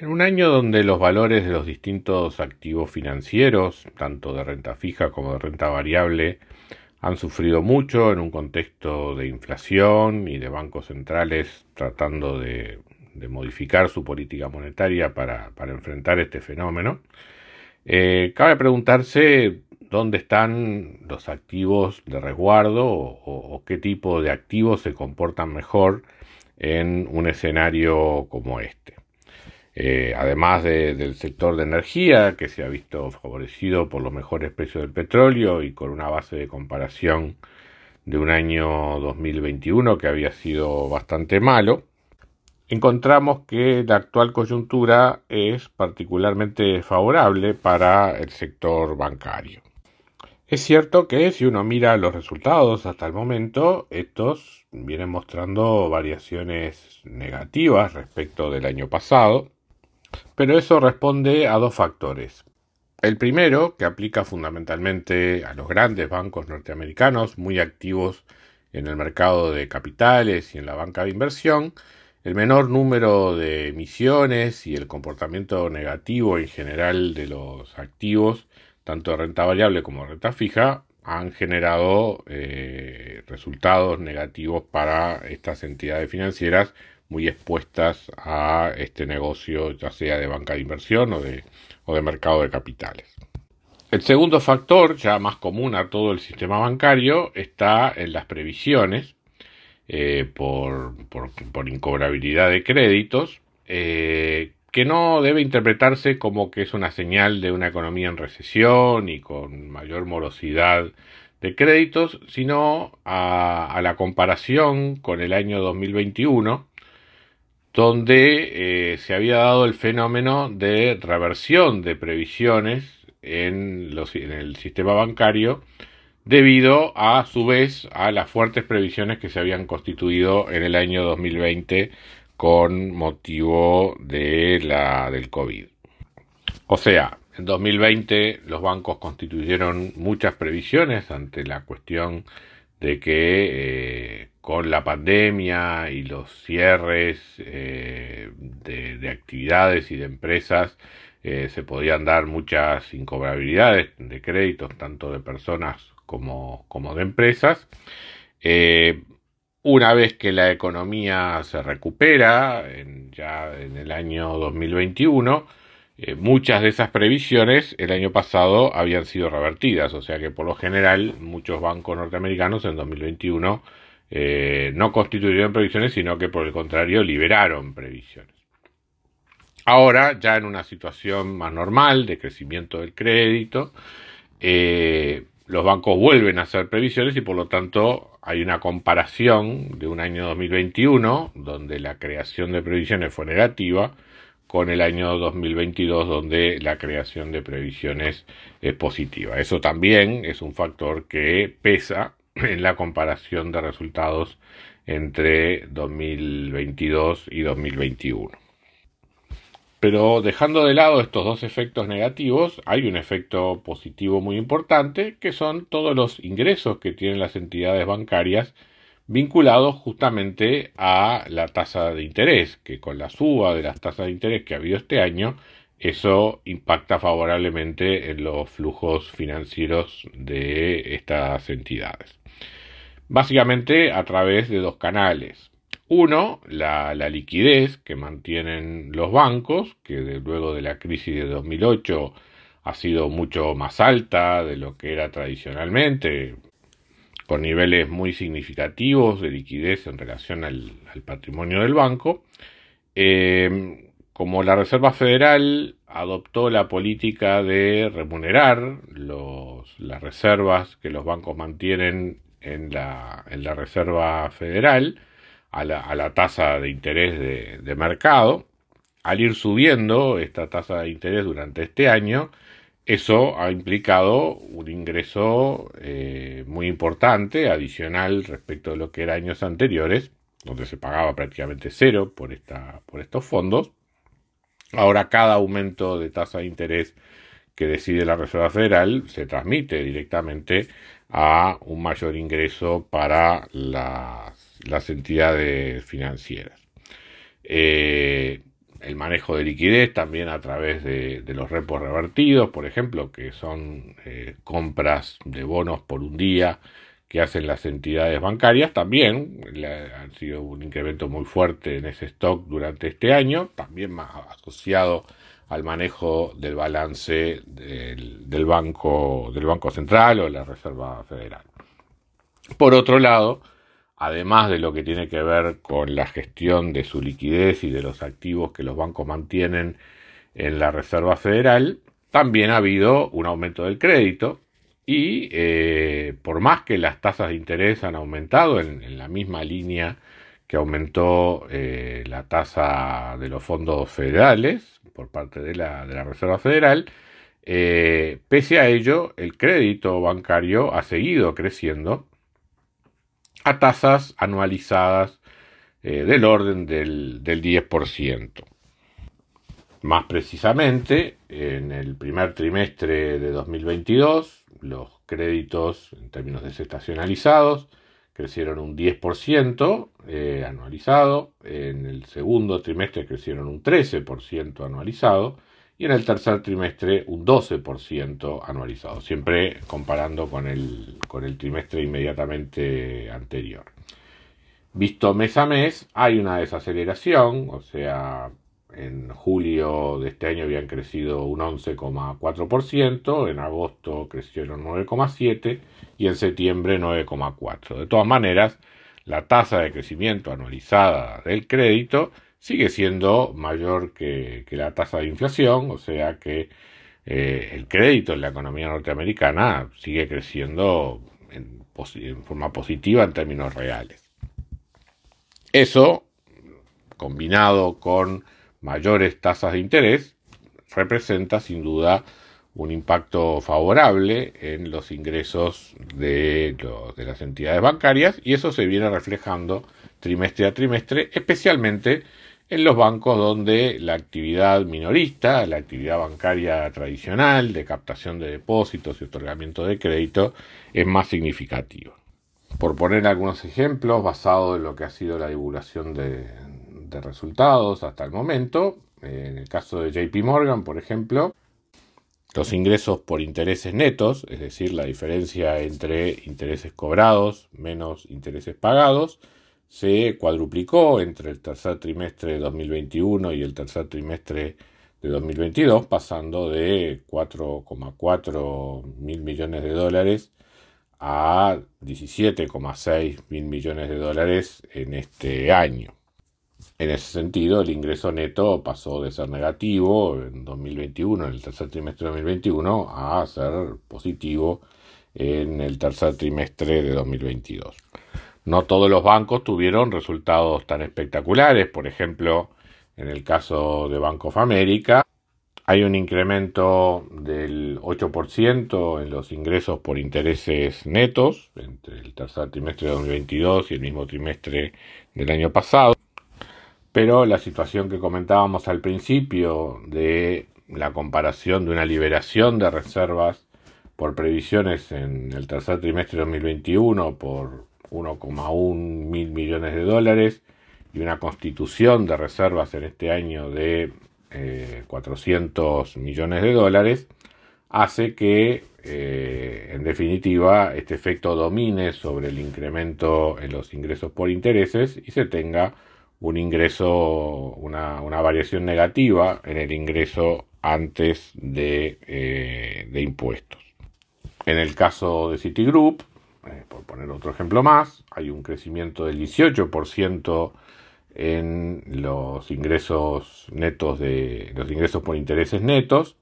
En un año donde los valores de los distintos activos financieros, tanto de renta fija como de renta variable, han sufrido mucho en un contexto de inflación y de bancos centrales tratando de, modificar su política monetaria para, enfrentar este fenómeno, eh, cabe preguntarse dónde están los activos de resguardo o qué tipo de activos se comportan mejor en un escenario como este. Eh, además del sector de energía, que se ha visto favorecido por los mejores precios del petróleo y con una base de comparación de un año 2021 que había sido bastante malo, encontramos que la actual coyuntura es particularmente favorable para el sector bancario. Es cierto que si uno mira los resultados hasta el momento, estos vienen mostrando variaciones negativas respecto del año pasado, pero eso responde a dos factores. El primero, que aplica fundamentalmente a los grandes bancos norteamericanos muy activos en el mercado de capitales y en la banca de inversión, el menor número de emisiones y el comportamiento negativo en general de los activos, tanto de renta variable como de renta fija, han generado eh, resultados negativos para estas entidades financieras muy expuestas a este negocio, ya sea de banca de inversión o de, o de mercado de capitales. El segundo factor, ya más común a todo el sistema bancario, está en las previsiones eh, por, por, incobrabilidad de créditos, eh, que no debe interpretarse como que es una señal de una economía en recesión y con mayor morosidad de créditos, sino a, la comparación con el año 2021, donde eh, se había dado el fenómeno de reversión de previsiones en, los, en el sistema bancario debido a, su vez a las fuertes previsiones que se habían constituido en el año 2020 con motivo de la, del COVID. O sea, en 2020 los bancos constituyeron muchas previsiones ante la cuestión de que eh, con la pandemia y los cierres eh, de, actividades y de empresas eh, se podían dar muchas incobrabilidades de créditos, tanto de personas como, como de empresas. una vez que la economía se recupera, ya en el año 2021, eh, muchas de esas previsiones el año pasado habían sido revertidas, o sea que por lo general muchos bancos norteamericanos en 2021 eh, no constituyeron previsiones, sino que por el contrario liberaron previsiones. Ahora, ya en una situación más normal de crecimiento del crédito, eh, los bancos vuelven a hacer previsiones y por lo tanto hay una comparación de un año 2021 donde la creación de previsiones fue negativa con el año 2022 donde la creación de previsiones es positiva. Eso también es un factor que pesa en la comparación de resultados entre 2022 y 2021. Pero dejando de lado estos dos efectos negativos, hay un efecto positivo muy importante, que son todos los ingresos que tienen las entidades bancarias vinculados justamente a la tasa de interés, que con la suba de las tasas de interés que ha habido este año, eso impacta favorablemente en los flujos financieros de estas entidades. Básicamente a través de dos canales. Uno, la, liquidez que mantienen los bancos, que luego de la crisis de 2008 ha sido mucho más alta de lo que era tradicionalmente, con niveles muy significativos de liquidez en relación al, patrimonio del banco. Eh, como la Reserva Federal adoptó la política de remunerar las reservas que los bancos mantienen en la, Reserva Federal, a la, tasa de interés de, mercado. Al ir subiendo esta tasa de interés durante este año, eso ha implicado un ingreso eh, muy importante, adicional respecto de lo que era años anteriores, donde se pagaba prácticamente cero por estos fondos. Ahora cada aumento de tasa de interés que decide la Reserva Federal se transmite directamente a un mayor ingreso para las, entidades financieras. Eh, el manejo de liquidez también a través de, los repos revertidos, por ejemplo, que son eh, compras de bonos por un día que hacen las entidades bancarias, también ha sido un incremento muy fuerte en ese stock durante este año, también asociado al manejo del balance del, banco, del Banco Central o la Reserva Federal. Por otro lado, además de lo que tiene que ver con la gestión de su liquidez y de los activos que los bancos mantienen en la Reserva Federal, también ha habido un aumento del crédito y eh, por más que las tasas de interés han aumentado en, la misma línea que aumentó eh, la tasa de los fondos federales, por parte de la, Reserva Federal. Eh, pese a ello, el crédito bancario ha seguido creciendo a tasas anualizadas del orden del 10%. Más precisamente, en el primer trimestre de 2022, los créditos en términos desestacionalizados crecieron un 10% eh, anualizado, en el segundo trimestre crecieron un 13% anualizado y en el tercer trimestre un 12% anualizado, siempre comparando con el, con el trimestre inmediatamente anterior. Visto mes a mes, hay una desaceleración, o sea, en julio de este año habían crecido un 11,4%, en agosto crecieron 9,7% y en septiembre 9,4%. De todas maneras, la tasa de crecimiento anualizada del crédito sigue siendo mayor que, la tasa de inflación, o sea que eh, el crédito en la economía norteamericana sigue creciendo en forma positiva en términos reales. Eso, combinado con mayores tasas de interés representa sin duda un impacto favorable en los ingresos de, de, las entidades bancarias y eso se viene reflejando trimestre a trimestre, especialmente en los bancos donde la actividad minorista, la actividad bancaria tradicional de captación de depósitos y otorgamiento de crédito es más significativa. Por poner algunos ejemplos basados en lo que ha sido la divulgación de, de resultados hasta el momento. En el caso de JP Morgan, por ejemplo, los ingresos por intereses netos, es decir, la diferencia entre intereses cobrados menos intereses pagados, se cuadruplicó entre el tercer trimestre de 2021 y el tercer trimestre de 2022, pasando de 4,4 mil millones de dólares a 17,6 mil millones de dólares en este año. En ese sentido, el ingreso neto pasó de ser negativo en 2021, en el tercer trimestre de 2021, a ser positivo en el tercer trimestre de 2022. No todos los bancos tuvieron resultados tan espectaculares. Por ejemplo, en el caso de Bank of America, hay un incremento del 8% en los ingresos por intereses netos entre el tercer trimestre de 2022 y el mismo trimestre del año pasado pero la situación que comentábamos al principio de la comparación de una liberación de reservas por previsiones en el tercer trimestre de 2021 por 1,1 mil millones de dólares y una constitución de reservas en este año de 400 eh, millones de dólares, hace que, eh, en definitiva, este efecto domine sobre el incremento en los ingresos por intereses y se tenga un ingreso, una, variación negativa en el ingreso antes de, eh, de impuestos. En el caso de Citigroup, eh, por poner otro ejemplo más, hay un crecimiento del 18% en los ingresos netos de los ingresos por intereses netos,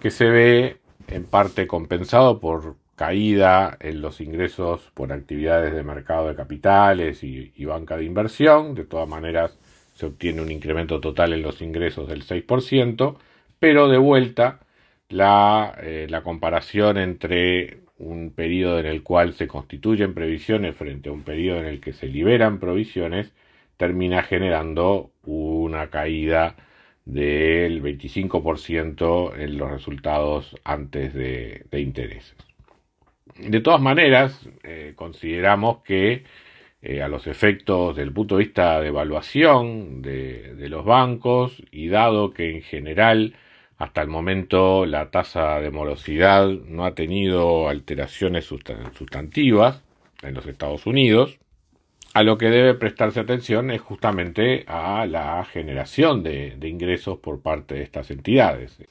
que se ve en parte compensado por caída en los ingresos por actividades de mercado de capitales y, banca de inversión. De todas maneras, se obtiene un incremento total en los ingresos del 6%, pero de vuelta la, eh, la comparación entre un periodo en el cual se constituyen previsiones frente a un periodo en el que se liberan provisiones termina generando una caída del 25% en los resultados antes de, intereses. De todas maneras, eh, consideramos que eh, a los efectos del punto de vista de evaluación de, los bancos y dado que en general hasta el momento la tasa de morosidad no ha tenido alteraciones sustantivas en los Estados Unidos, a lo que debe prestarse atención es justamente a la generación de, ingresos por parte de estas entidades.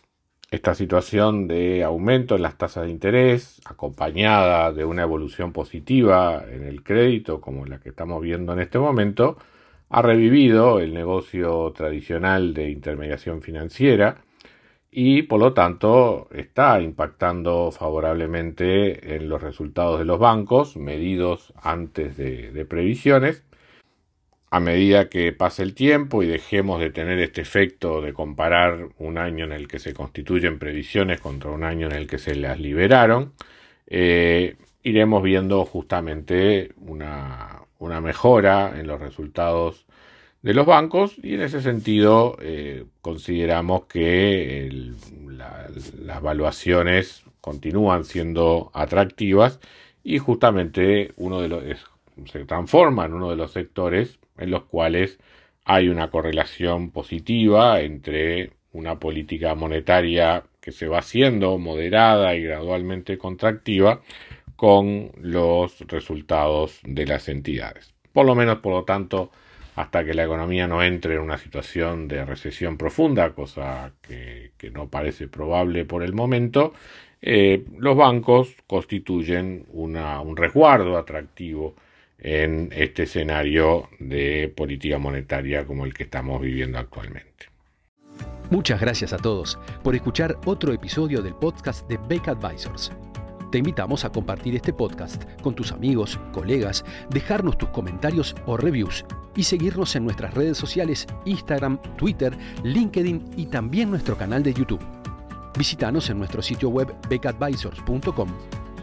Esta situación de aumento en las tasas de interés, acompañada de una evolución positiva en el crédito, como la que estamos viendo en este momento, ha revivido el negocio tradicional de intermediación financiera y por lo tanto está impactando favorablemente en los resultados de los bancos medidos antes de, previsiones. A medida que pase el tiempo y dejemos de tener este efecto de comparar un año en el que se constituyen previsiones contra un año en el que se las liberaron, eh, iremos viendo justamente una, una mejora en los resultados de los bancos y en ese sentido eh, consideramos que las valuaciones continúan siendo atractivas y justamente uno de los se transforma en uno de los sectores en los cuales hay una correlación positiva entre una política monetaria que se va haciendo moderada y gradualmente contractiva con los resultados de las entidades. Por lo menos, por lo tanto, hasta que la economía no entre en una situación de recesión profunda, cosa que, no parece probable por el momento, eh, los bancos constituyen un resguardo atractivo en este escenario de política monetaria como el que estamos viviendo actualmente. Muchas gracias a todos por escuchar otro episodio del podcast de Beck Advisors. Te invitamos a compartir este podcast con tus amigos, colegas, dejarnos tus comentarios o reviews y seguirnos en nuestras redes sociales Instagram, Twitter, LinkedIn y también nuestro canal de YouTube. Visítanos en nuestro sitio web becadvisors.com